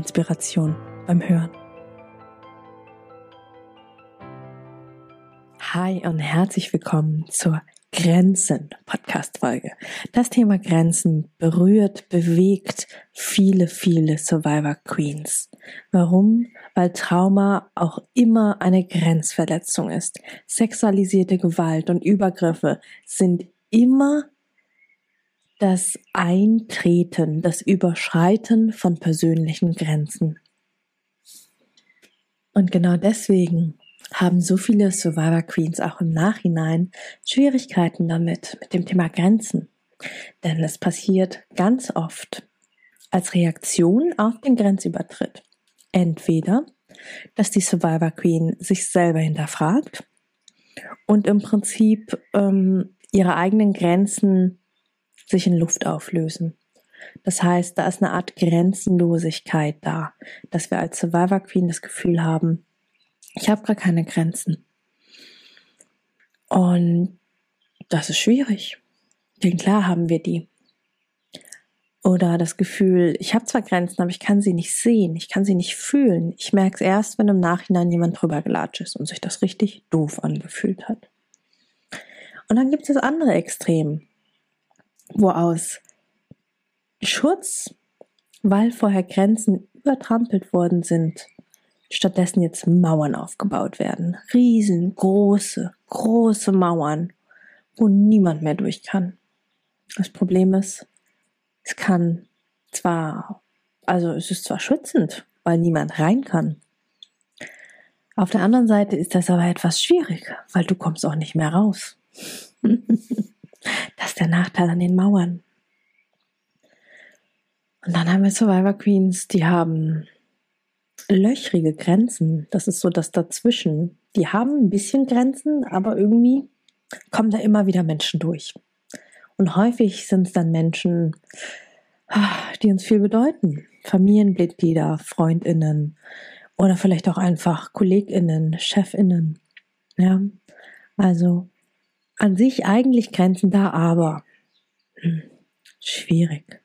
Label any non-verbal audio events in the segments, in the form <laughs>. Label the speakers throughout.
Speaker 1: Inspiration beim Hören. Hi und herzlich willkommen zur Grenzen Podcast Folge. Das Thema Grenzen berührt, bewegt viele, viele Survivor Queens. Warum? Weil Trauma auch immer eine Grenzverletzung ist. Sexualisierte Gewalt und Übergriffe sind immer das Eintreten, das Überschreiten von persönlichen Grenzen. Und genau deswegen haben so viele Survivor Queens auch im Nachhinein Schwierigkeiten damit, mit dem Thema Grenzen. Denn es passiert ganz oft als Reaktion auf den Grenzübertritt. Entweder, dass die Survivor Queen sich selber hinterfragt und im Prinzip ähm, ihre eigenen Grenzen sich in Luft auflösen. Das heißt, da ist eine Art Grenzenlosigkeit da, dass wir als Survivor Queen das Gefühl haben, ich habe gar keine Grenzen. Und das ist schwierig. Denn klar haben wir die. Oder das Gefühl, ich habe zwar Grenzen, aber ich kann sie nicht sehen, ich kann sie nicht fühlen. Ich merke es erst, wenn im Nachhinein jemand drüber gelatscht ist und sich das richtig doof angefühlt hat. Und dann gibt es das andere Extrem wo aus Schutz, weil vorher Grenzen übertrampelt worden sind, stattdessen jetzt Mauern aufgebaut werden. Riesengroße, große Mauern, wo niemand mehr durch kann. Das Problem ist, es kann zwar, also es ist zwar schützend, weil niemand rein kann. Auf der anderen Seite ist das aber etwas schwierig, weil du kommst auch nicht mehr raus. <laughs> Das ist der Nachteil an den Mauern. Und dann haben wir Survivor Queens, die haben löchrige Grenzen. Das ist so das Dazwischen. Die haben ein bisschen Grenzen, aber irgendwie kommen da immer wieder Menschen durch. Und häufig sind es dann Menschen, die uns viel bedeuten. Familienmitglieder, Freundinnen oder vielleicht auch einfach Kolleginnen, Chefinnen. Ja, also an sich eigentlich Grenzen da, aber hm, schwierig.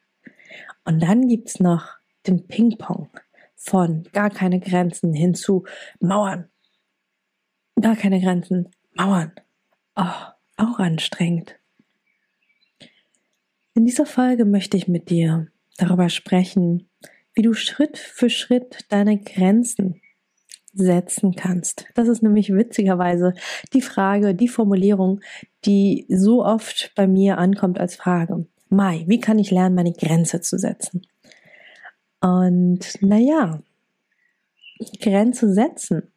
Speaker 1: Und dann gibt's noch den Ping-Pong von gar keine Grenzen hin zu Mauern. Gar keine Grenzen, Mauern. Oh, auch anstrengend. In dieser Folge möchte ich mit dir darüber sprechen, wie du Schritt für Schritt deine Grenzen setzen kannst. Das ist nämlich witzigerweise die Frage, die Formulierung, die so oft bei mir ankommt als Frage. Mai, wie kann ich lernen, meine Grenze zu setzen? Und naja, Grenze setzen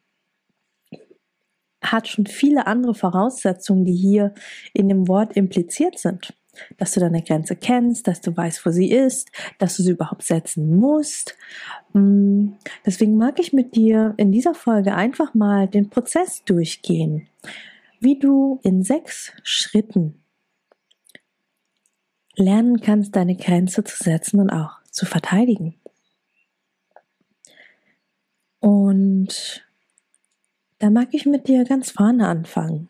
Speaker 1: hat schon viele andere Voraussetzungen, die hier in dem Wort impliziert sind dass du deine Grenze kennst, dass du weißt, wo sie ist, dass du sie überhaupt setzen musst. Mm, deswegen mag ich mit dir in dieser Folge einfach mal den Prozess durchgehen, wie du in sechs Schritten lernen kannst, deine Grenze zu setzen und auch zu verteidigen. Und da mag ich mit dir ganz vorne anfangen,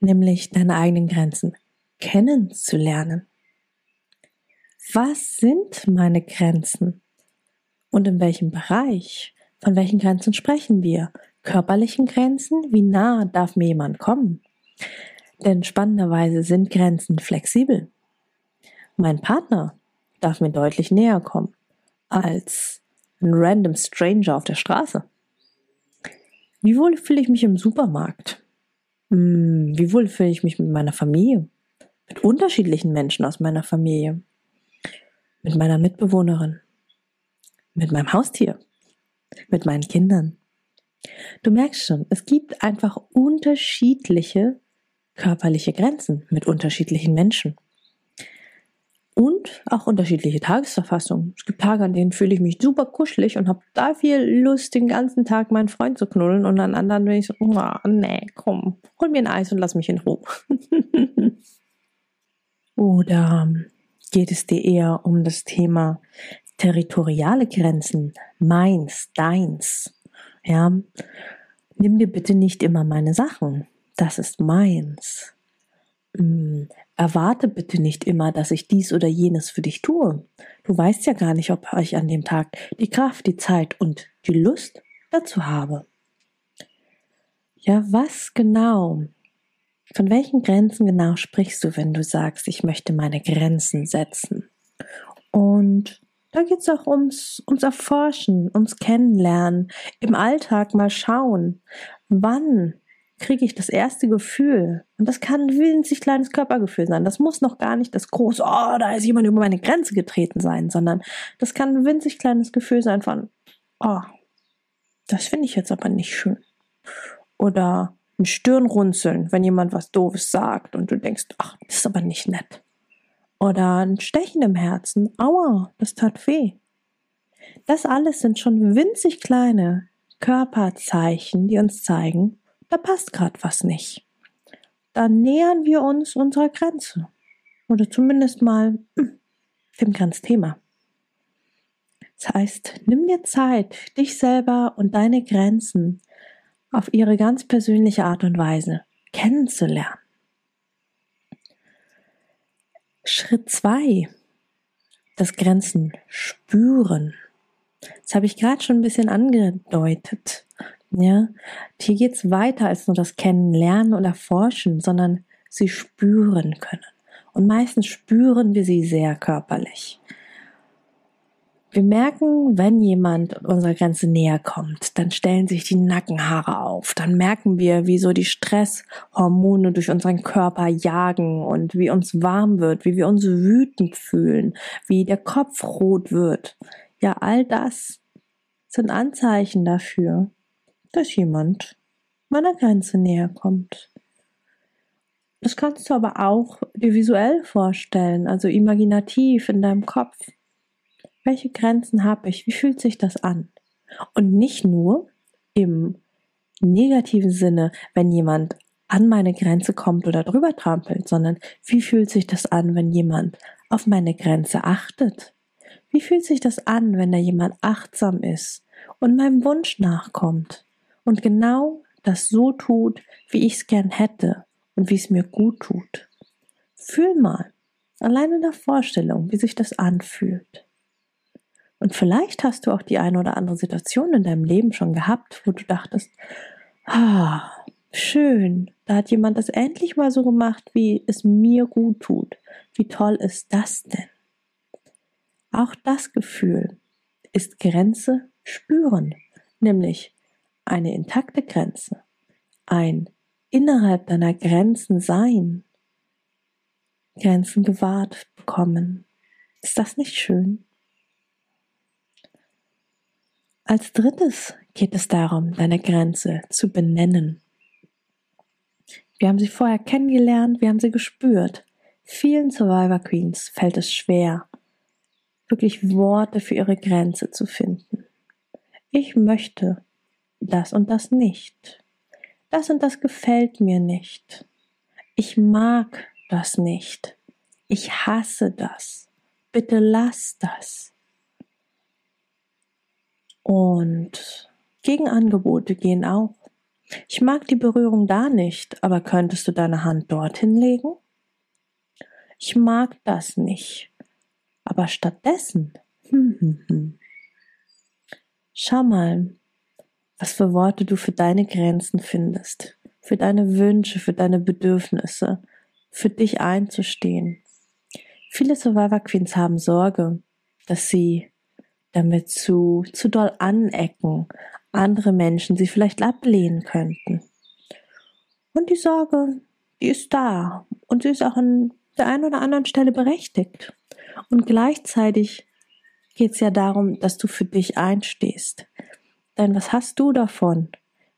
Speaker 1: nämlich deine eigenen Grenzen kennenzulernen. Was sind meine Grenzen? Und in welchem Bereich? Von welchen Grenzen sprechen wir? Körperlichen Grenzen? Wie nah darf mir jemand kommen? Denn spannenderweise sind Grenzen flexibel. Mein Partner darf mir deutlich näher kommen als ein random Stranger auf der Straße. Wie wohl fühle ich mich im Supermarkt? Hm, wie wohl fühle ich mich mit meiner Familie? Mit unterschiedlichen Menschen aus meiner Familie, mit meiner Mitbewohnerin, mit meinem Haustier, mit meinen Kindern. Du merkst schon, es gibt einfach unterschiedliche körperliche Grenzen mit unterschiedlichen Menschen. Und auch unterschiedliche Tagesverfassungen. Es gibt Tage, an denen fühle ich mich super kuschelig und habe da viel Lust, den ganzen Tag meinen Freund zu knuddeln. Und an anderen bin ich so, oh, nee, komm, hol mir ein Eis und lass mich in Ruhe. <laughs> Oder geht es dir eher um das Thema territoriale Grenzen? Meins, deins. Ja, nimm dir bitte nicht immer meine Sachen. Das ist meins. Hm, erwarte bitte nicht immer, dass ich dies oder jenes für dich tue. Du weißt ja gar nicht, ob ich an dem Tag die Kraft, die Zeit und die Lust dazu habe. Ja, was genau? Von welchen Grenzen genau sprichst du, wenn du sagst, ich möchte meine Grenzen setzen? Und da geht es auch ums, ums Erforschen, ums Kennenlernen, im Alltag mal schauen, wann kriege ich das erste Gefühl. Und das kann ein winzig kleines Körpergefühl sein. Das muss noch gar nicht das große, oh, da ist jemand über meine Grenze getreten sein, sondern das kann ein winzig kleines Gefühl sein von, oh, das finde ich jetzt aber nicht schön. Oder ein Stirnrunzeln, wenn jemand was Doofes sagt und du denkst, ach, das ist aber nicht nett. Oder ein Stechen im Herzen, aua, das tat weh. Das alles sind schon winzig kleine Körperzeichen, die uns zeigen, da passt gerade was nicht. Da nähern wir uns unserer Grenze. Oder zumindest mal <clears throat> dem Grenzthema. Das heißt, nimm dir Zeit, dich selber und deine Grenzen auf ihre ganz persönliche Art und Weise kennenzulernen. Schritt zwei, das Grenzen spüren. Das habe ich gerade schon ein bisschen angedeutet. Ja, hier geht's weiter als nur das Kennenlernen und Erforschen, sondern sie spüren können. Und meistens spüren wir sie sehr körperlich. Wir merken, wenn jemand unserer Grenze näher kommt, dann stellen sich die Nackenhaare auf. Dann merken wir, wie so die Stresshormone durch unseren Körper jagen und wie uns warm wird, wie wir uns wütend fühlen, wie der Kopf rot wird. Ja, all das sind Anzeichen dafür, dass jemand meiner Grenze näher kommt. Das kannst du aber auch dir visuell vorstellen, also imaginativ in deinem Kopf. Welche Grenzen habe ich? Wie fühlt sich das an? Und nicht nur im negativen Sinne, wenn jemand an meine Grenze kommt oder drüber trampelt, sondern wie fühlt sich das an, wenn jemand auf meine Grenze achtet? Wie fühlt sich das an, wenn da jemand achtsam ist und meinem Wunsch nachkommt? und genau das so tut, wie ich es gern hätte und wie es mir gut tut. Fühl mal, allein in der Vorstellung, wie sich das anfühlt. Und vielleicht hast du auch die eine oder andere Situation in deinem Leben schon gehabt, wo du dachtest, ah, schön, da hat jemand das endlich mal so gemacht, wie es mir gut tut. Wie toll ist das denn? Auch das Gefühl ist Grenze spüren, nämlich eine intakte Grenze, ein innerhalb deiner Grenzen sein, Grenzen gewahrt bekommen. Ist das nicht schön? Als drittes geht es darum, deine Grenze zu benennen. Wir haben sie vorher kennengelernt, wir haben sie gespürt. Vielen Survivor Queens fällt es schwer, wirklich Worte für ihre Grenze zu finden. Ich möchte das und das nicht. Das und das gefällt mir nicht. Ich mag das nicht. Ich hasse das. Bitte lass das. Und Gegenangebote gehen auch. Ich mag die Berührung da nicht, aber könntest du deine Hand dorthin legen? Ich mag das nicht, aber stattdessen. Hm, hm, hm. Schau mal, was für Worte du für deine Grenzen findest, für deine Wünsche, für deine Bedürfnisse, für dich einzustehen. Viele Survivor Queens haben Sorge, dass sie damit zu, zu doll anecken, andere Menschen sie vielleicht ablehnen könnten. Und die Sorge, die ist da und sie ist auch an der einen oder anderen Stelle berechtigt. Und gleichzeitig geht es ja darum, dass du für dich einstehst, denn was hast du davon,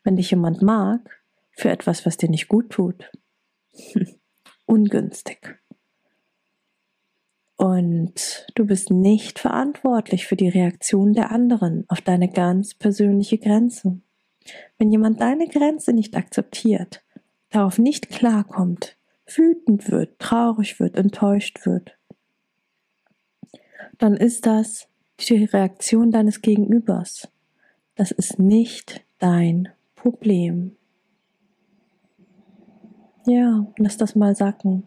Speaker 1: wenn dich jemand mag, für etwas, was dir nicht gut tut? <laughs> Ungünstig. Und du bist nicht verantwortlich für die Reaktion der anderen auf deine ganz persönliche Grenze. Wenn jemand deine Grenze nicht akzeptiert, darauf nicht klarkommt, wütend wird, traurig wird, enttäuscht wird, dann ist das die Reaktion deines Gegenübers. Das ist nicht dein Problem. Ja, lass das mal sacken.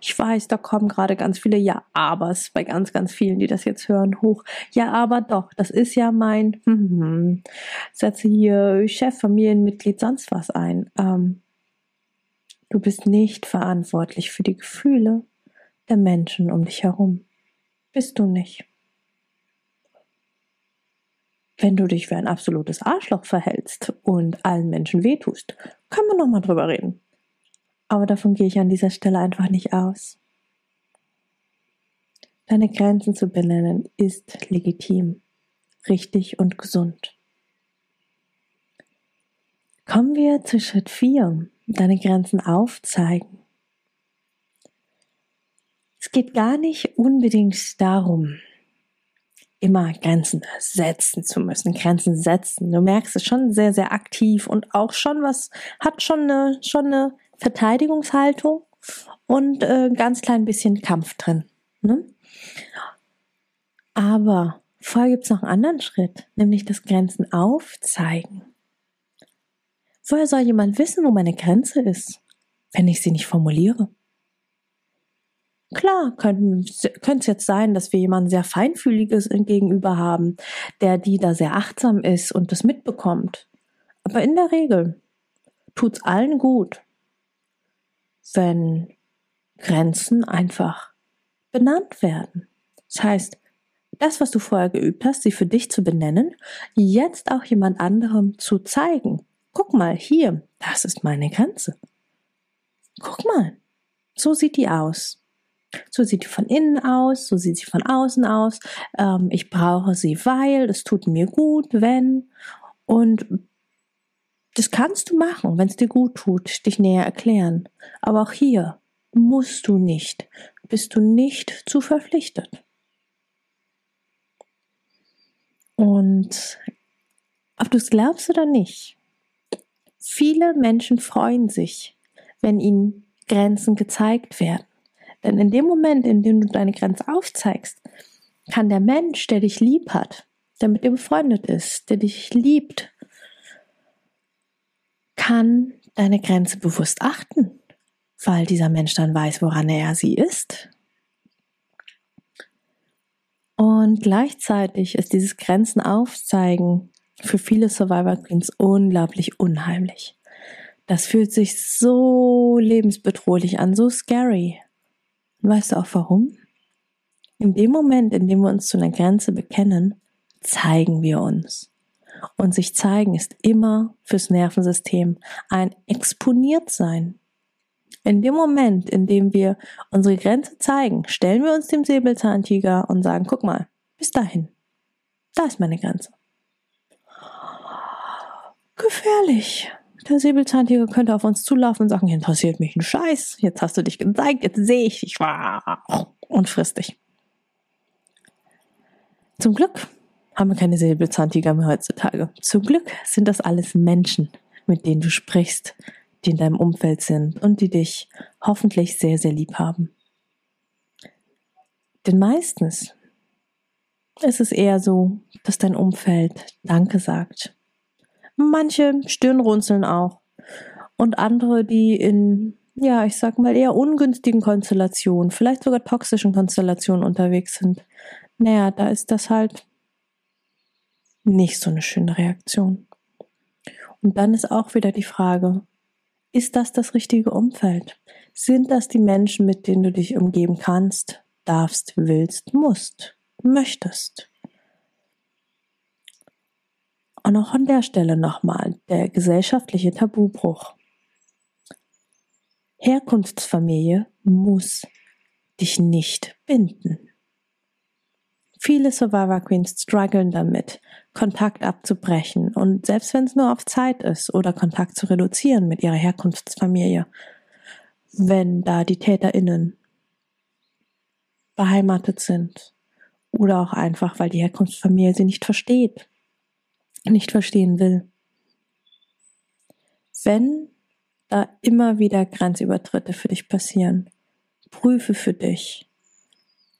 Speaker 1: Ich weiß, da kommen gerade ganz viele Ja-Abers bei ganz, ganz vielen, die das jetzt hören, hoch. Ja, aber doch, das ist ja mein, hm, hm, setze hier Chef, Familienmitglied, sonst was ein. Ähm, du bist nicht verantwortlich für die Gefühle der Menschen um dich herum. Bist du nicht. Wenn du dich wie ein absolutes Arschloch verhältst und allen Menschen wehtust, können wir nochmal drüber reden. Aber davon gehe ich an dieser Stelle einfach nicht aus. Deine Grenzen zu benennen ist legitim, richtig und gesund. Kommen wir zu Schritt 4, deine Grenzen aufzeigen. Es geht gar nicht unbedingt darum, immer Grenzen setzen zu müssen, Grenzen setzen. Du merkst es schon sehr, sehr aktiv und auch schon was, hat schon eine, schon eine Verteidigungshaltung und äh, ganz klein bisschen Kampf drin. Ne? Aber vorher gibt es noch einen anderen Schritt, nämlich das Grenzen aufzeigen. Woher soll jemand wissen, wo meine Grenze ist, wenn ich sie nicht formuliere? Klar, könnte es jetzt sein, dass wir jemanden sehr feinfühliges gegenüber haben, der die da sehr achtsam ist und das mitbekommt. Aber in der Regel tut's allen gut, wenn Grenzen einfach benannt werden. Das heißt, das, was du vorher geübt hast, sie für dich zu benennen, jetzt auch jemand anderem zu zeigen. Guck mal, hier, das ist meine Grenze. Guck mal, so sieht die aus. So sieht die von innen aus, so sieht sie von außen aus. Ähm, ich brauche sie, weil es tut mir gut, wenn. Und das kannst du machen, wenn es dir gut tut, dich näher erklären. Aber auch hier musst du nicht, bist du nicht zu verpflichtet. Und ob du es glaubst oder nicht, viele Menschen freuen sich, wenn ihnen Grenzen gezeigt werden. Denn in dem Moment, in dem du deine Grenze aufzeigst, kann der Mensch, der dich lieb hat, der mit dir befreundet ist, der dich liebt, kann deine Grenze bewusst achten, weil dieser Mensch dann weiß, woran er sie ist. Und gleichzeitig ist dieses Grenzen aufzeigen für viele Survivor Queens unglaublich unheimlich. Das fühlt sich so lebensbedrohlich an, so scary. Und weißt du auch warum? In dem Moment, in dem wir uns zu einer Grenze bekennen, zeigen wir uns. Und sich zeigen ist immer fürs Nervensystem ein exponiert sein. In dem Moment, in dem wir unsere Grenze zeigen, stellen wir uns dem Säbelzahntiger und sagen, guck mal, bis dahin. Da ist meine Grenze. Gefährlich. Der Säbelzahntiger könnte auf uns zulaufen und sagen, interessiert mich ein Scheiß. Jetzt hast du dich gezeigt, jetzt sehe ich dich. Und frisst dich. Zum Glück haben wir keine Säbelzahntiger mehr heutzutage. Zum Glück sind das alles Menschen, mit denen du sprichst, die in deinem Umfeld sind und die dich hoffentlich sehr, sehr lieb haben. Denn meistens ist es eher so, dass dein Umfeld Danke sagt. Manche Stirnrunzeln auch. Und andere, die in, ja, ich sag mal, eher ungünstigen Konstellationen, vielleicht sogar toxischen Konstellationen unterwegs sind. Naja, da ist das halt nicht so eine schöne Reaktion. Und dann ist auch wieder die Frage, ist das das richtige Umfeld? Sind das die Menschen, mit denen du dich umgeben kannst, darfst, willst, musst, möchtest? Und auch an der Stelle nochmal der gesellschaftliche Tabubruch. Herkunftsfamilie muss dich nicht binden. Viele Survivor Queens strugglen damit, Kontakt abzubrechen und selbst wenn es nur auf Zeit ist oder Kontakt zu reduzieren mit ihrer Herkunftsfamilie, wenn da die TäterInnen beheimatet sind. Oder auch einfach, weil die Herkunftsfamilie sie nicht versteht, nicht verstehen will. Wenn da immer wieder Grenzübertritte für dich passieren, prüfe für dich,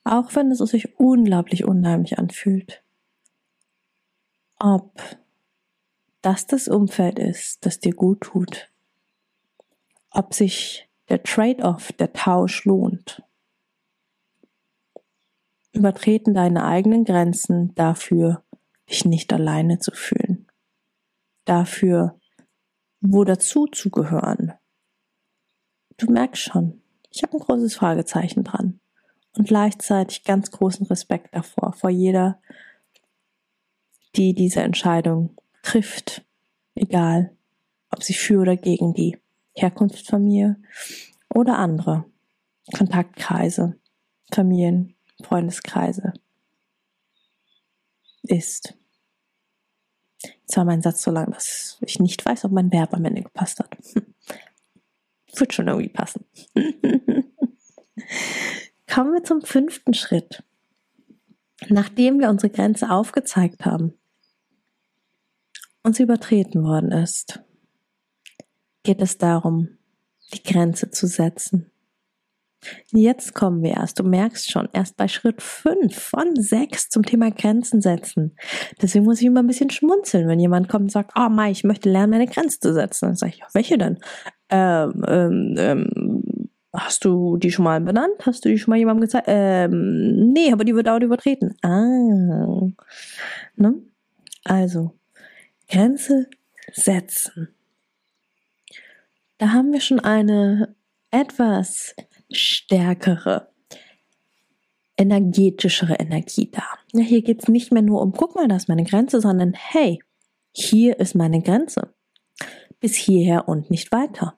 Speaker 1: auch wenn es sich unglaublich unheimlich anfühlt, ob das das Umfeld ist, das dir gut tut, ob sich der Trade-off, der Tausch lohnt. Übertreten deine eigenen Grenzen dafür, dich nicht alleine zu fühlen. Dafür, wo dazu zu gehören. Du merkst schon, ich habe ein großes Fragezeichen dran und gleichzeitig ganz großen Respekt davor, vor jeder, die diese Entscheidung trifft, egal ob sie für oder gegen die Herkunftsfamilie oder andere Kontaktkreise, Familien, Freundeskreise ist. Jetzt war mein Satz so lang, dass ich nicht weiß, ob mein Verb am Ende gepasst hat. <laughs> Wird schon irgendwie passen. <laughs> Kommen wir zum fünften Schritt. Nachdem wir unsere Grenze aufgezeigt haben und sie übertreten worden ist, geht es darum, die Grenze zu setzen. Jetzt kommen wir erst, du merkst schon, erst bei Schritt 5 von 6 zum Thema Grenzen setzen. Deswegen muss ich immer ein bisschen schmunzeln, wenn jemand kommt und sagt, oh Mai, ich möchte lernen, meine Grenze zu setzen. Dann sage ich, welche denn? Ähm, ähm, ähm, hast du die schon mal benannt? Hast du die schon mal jemandem gezeigt? Ähm, nee, aber die wird auch übertreten. Ah. Ne? Also, Grenze setzen. Da haben wir schon eine etwas stärkere, energetischere Energie da. Ja, hier geht es nicht mehr nur um, guck mal, da ist meine Grenze, sondern hey, hier ist meine Grenze. Bis hierher und nicht weiter.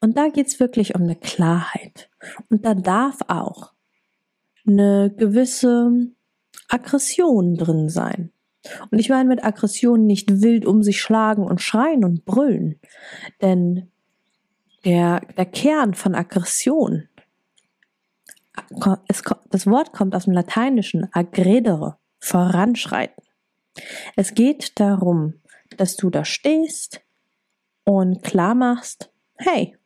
Speaker 1: Und da geht es wirklich um eine Klarheit. Und da darf auch eine gewisse Aggression drin sein. Und ich meine mit Aggression nicht wild um sich schlagen und schreien und brüllen. Denn der, der Kern von Aggression, es, das Wort kommt aus dem Lateinischen aggredere, voranschreiten. Es geht darum, dass du da stehst und klar machst, hey,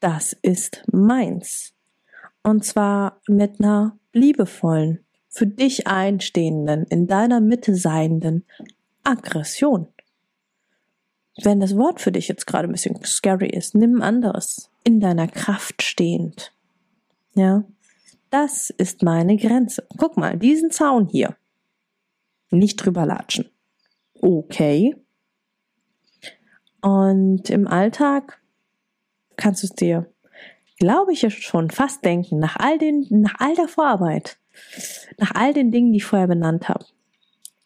Speaker 1: das ist meins. Und zwar mit einer liebevollen, für dich einstehenden, in deiner Mitte seienden Aggression. Wenn das Wort für dich jetzt gerade ein bisschen scary ist, nimm ein anderes. In deiner Kraft stehend. Ja. Das ist meine Grenze. Guck mal, diesen Zaun hier. Nicht drüber latschen. Okay. Und im Alltag kannst du es dir, glaube ich, schon fast denken, nach all den, nach all der Vorarbeit, nach all den Dingen, die ich vorher benannt habe,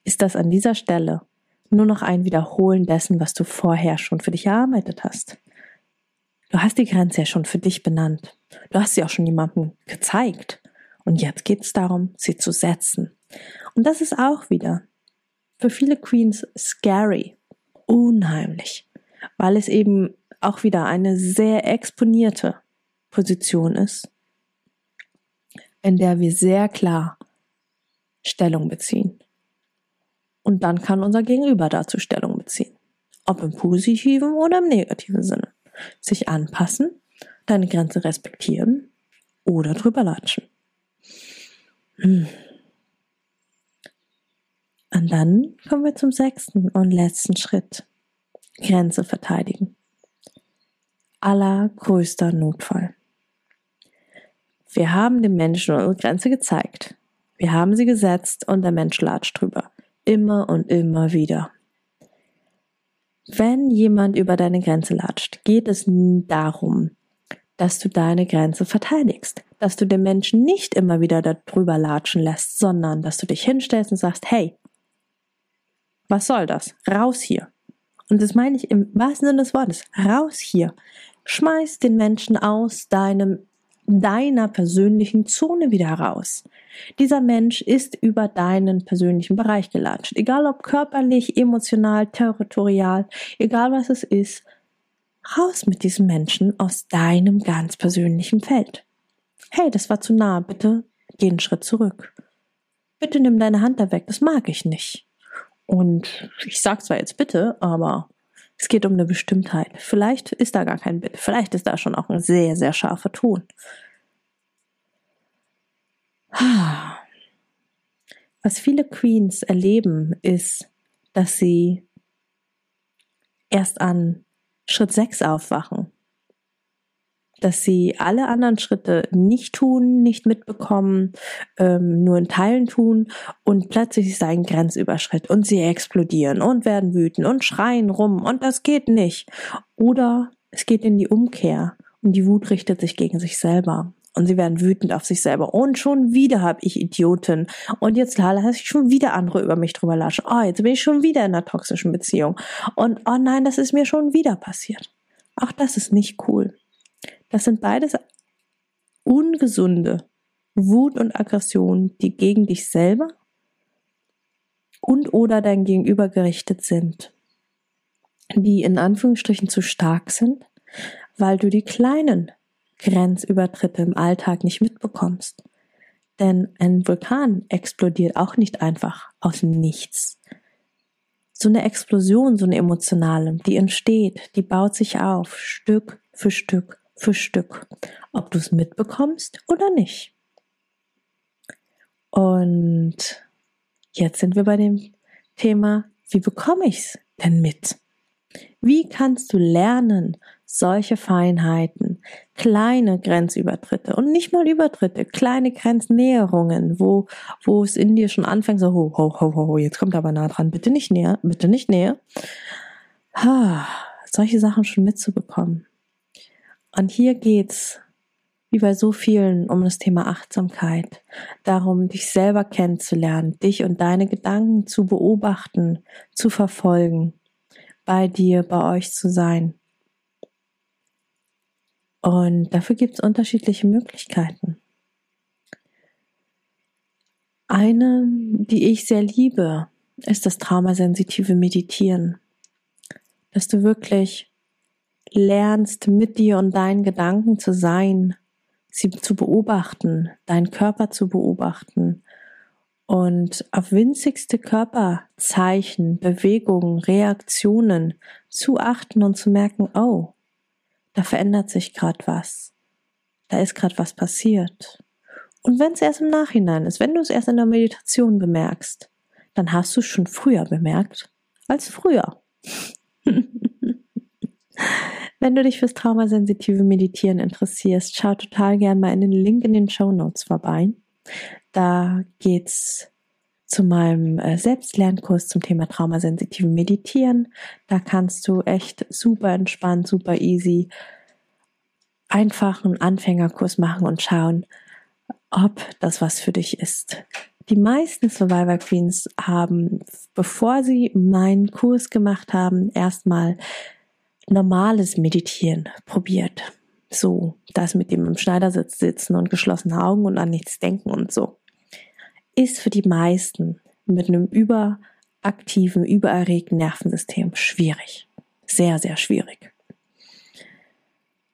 Speaker 1: ist das an dieser Stelle nur noch ein Wiederholen dessen, was du vorher schon für dich erarbeitet hast. Du hast die Grenze ja schon für dich benannt. Du hast sie auch schon jemandem gezeigt. Und jetzt geht es darum, sie zu setzen. Und das ist auch wieder für viele Queens scary, unheimlich, weil es eben auch wieder eine sehr exponierte Position ist, in der wir sehr klar Stellung beziehen. Und dann kann unser Gegenüber dazu Stellung beziehen. Ob im positiven oder im negativen Sinne. Sich anpassen, deine Grenze respektieren oder drüber latschen. Hm. Und dann kommen wir zum sechsten und letzten Schritt. Grenze verteidigen. Allergrößter Notfall. Wir haben dem Menschen unsere Grenze gezeigt. Wir haben sie gesetzt und der Mensch latscht drüber. Immer und immer wieder. Wenn jemand über deine Grenze latscht, geht es darum, dass du deine Grenze verteidigst, dass du den Menschen nicht immer wieder darüber latschen lässt, sondern dass du dich hinstellst und sagst, hey, was soll das? Raus hier. Und das meine ich im wahrsten Sinne des Wortes. Raus hier. Schmeiß den Menschen aus deinem deiner persönlichen Zone wieder raus. Dieser Mensch ist über deinen persönlichen Bereich gelatscht. Egal ob körperlich, emotional, territorial, egal was es ist, raus mit diesem Menschen aus deinem ganz persönlichen Feld. Hey, das war zu nah, bitte geh einen Schritt zurück. Bitte nimm deine Hand da weg, das mag ich nicht. Und ich sag zwar jetzt bitte, aber es geht um eine Bestimmtheit. Vielleicht ist da gar kein Bitte, vielleicht ist da schon auch ein sehr, sehr scharfer Ton. Was viele Queens erleben, ist, dass sie erst an Schritt 6 aufwachen. Dass sie alle anderen Schritte nicht tun, nicht mitbekommen, ähm, nur in Teilen tun und plötzlich ist ein Grenzüberschritt und sie explodieren und werden wütend und schreien rum und das geht nicht. Oder es geht in die Umkehr und die Wut richtet sich gegen sich selber und sie werden wütend auf sich selber. Und schon wieder habe ich Idioten. Und jetzt lasse ich schon wieder andere über mich drüber laschen. Oh, jetzt bin ich schon wieder in einer toxischen Beziehung. Und oh nein, das ist mir schon wieder passiert. Auch das ist nicht cool. Das sind beides ungesunde Wut und Aggression, die gegen dich selber und oder dein Gegenüber gerichtet sind, die in Anführungsstrichen zu stark sind, weil du die kleinen Grenzübertritte im Alltag nicht mitbekommst. Denn ein Vulkan explodiert auch nicht einfach aus Nichts. So eine Explosion, so eine emotionale, die entsteht, die baut sich auf, Stück für Stück für Stück, ob du es mitbekommst oder nicht. Und jetzt sind wir bei dem Thema, wie bekomme ich es denn mit? Wie kannst du lernen, solche Feinheiten, kleine Grenzübertritte und nicht mal Übertritte, kleine Grenznäherungen, wo, wo es in dir schon anfängt, so, ho, ho, ho, ho, jetzt kommt aber nah dran, bitte nicht näher, bitte nicht näher. Ha, solche Sachen schon mitzubekommen. Und hier geht's, wie bei so vielen, um das Thema Achtsamkeit, darum, dich selber kennenzulernen, dich und deine Gedanken zu beobachten, zu verfolgen, bei dir, bei euch zu sein und dafür gibt es unterschiedliche Möglichkeiten. Eine, die ich sehr liebe, ist das traumasensitive Meditieren. Dass du wirklich lernst, mit dir und deinen Gedanken zu sein, sie zu beobachten, deinen Körper zu beobachten und auf winzigste Körperzeichen, Bewegungen, Reaktionen zu achten und zu merken, oh, da verändert sich gerade was. Da ist gerade was passiert. Und wenn es erst im Nachhinein ist, wenn du es erst in der Meditation bemerkst, dann hast du es schon früher bemerkt als früher. <laughs> wenn du dich fürs traumasensitive Meditieren interessierst, schau total gern mal in den Link in den Show Notes vorbei. Da geht's zu meinem äh, Selbstlernkurs zum Thema traumasensitive Meditieren. Da kannst du echt super entspannt, super easy einfach einen Anfängerkurs machen und schauen, ob das was für dich ist. Die meisten Survivor Queens haben, bevor sie meinen Kurs gemacht haben, erstmal normales Meditieren probiert. So, das mit dem im Schneidersitz sitzen und geschlossene Augen und an nichts denken und so ist für die meisten mit einem überaktiven, übererregten Nervensystem schwierig. Sehr, sehr schwierig.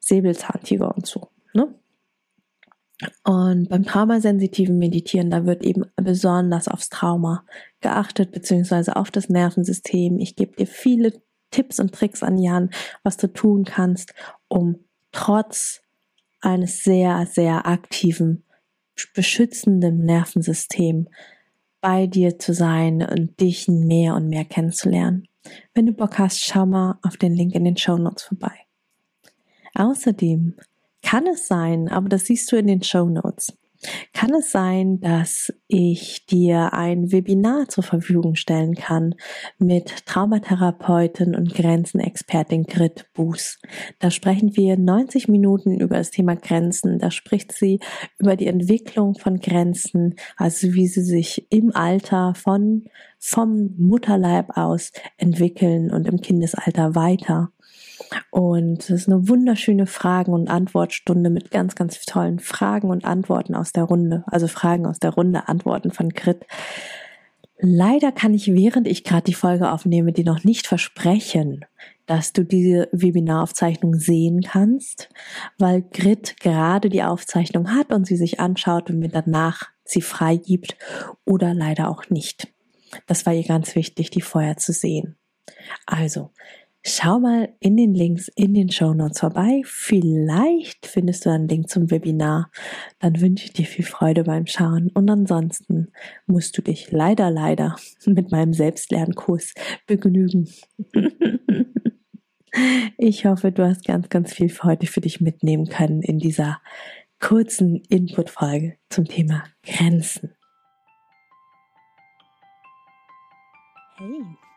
Speaker 1: Säbelzahntiger und so. Ne? Und beim traumasensitiven Meditieren, da wird eben besonders aufs Trauma geachtet, beziehungsweise auf das Nervensystem. Ich gebe dir viele Tipps und Tricks an Jan, was du tun kannst, um trotz eines sehr, sehr aktiven beschützendem Nervensystem bei dir zu sein und dich mehr und mehr kennenzulernen. Wenn du Bock hast, schau mal auf den Link in den Show Notes vorbei. Außerdem kann es sein, aber das siehst du in den Show Notes, kann es sein, dass ich dir ein Webinar zur Verfügung stellen kann mit Traumatherapeutin und Grenzenexpertin Grit Buß? Da sprechen wir 90 Minuten über das Thema Grenzen. Da spricht sie über die Entwicklung von Grenzen, also wie sie sich im Alter von vom Mutterleib aus entwickeln und im Kindesalter weiter. Und es ist eine wunderschöne Fragen- und Antwortstunde mit ganz, ganz tollen Fragen und Antworten aus der Runde. Also Fragen aus der Runde, Antworten von Grit. Leider kann ich, während ich gerade die Folge aufnehme, die noch nicht versprechen, dass du diese Webinaraufzeichnung sehen kannst, weil Grit gerade die Aufzeichnung hat und sie sich anschaut und mir danach sie freigibt oder leider auch nicht. Das war ihr ganz wichtig, die vorher zu sehen. Also, schau mal in den Links in den Show Notes vorbei. Vielleicht findest du einen Link zum Webinar. Dann wünsche ich dir viel Freude beim Schauen. Und ansonsten musst du dich leider, leider <laughs> mit meinem Selbstlernkurs begnügen. <laughs> Ich hoffe, du hast ganz, ganz viel für heute für dich mitnehmen können in dieser kurzen Input-Folge zum Thema Grenzen. Hey,